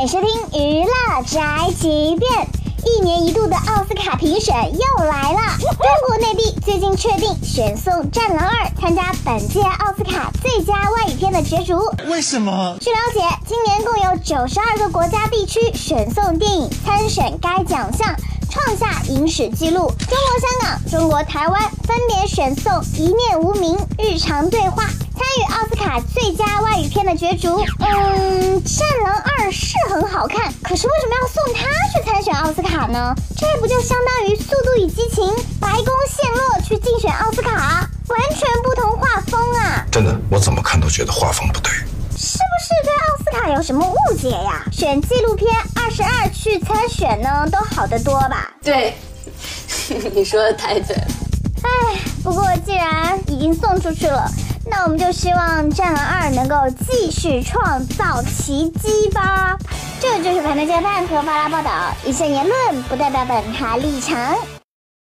欢迎收听娱乐宅急便。一年一度的奥斯卡评选又来了，中国内地最近确定选送《战狼二》参加本届奥斯卡最佳外语片的角逐。为什么？据了解，今年共有九十二个国家地区选送电影参选该奖项，创下影史纪录。中国香港、中国台湾分别选送《一念无名》《日常对话》。参与奥斯卡最佳外语片的角逐，嗯，《战狼看，可是为什么要送他去参选奥斯卡呢？这不就相当于《速度与激情》白宫陷落去竞选奥斯卡，完全不同画风啊！真的，我怎么看都觉得画风不对。是不是对奥斯卡有什么误解呀？选纪录片二十二去参选呢，都好得多吧？对，你说的太对了。哎，不过既然已经送出去了。那我们就希望《战狼二》能够继续创造奇迹吧。就是《反正加饭和发拉报道，以上言论不代表本台立场。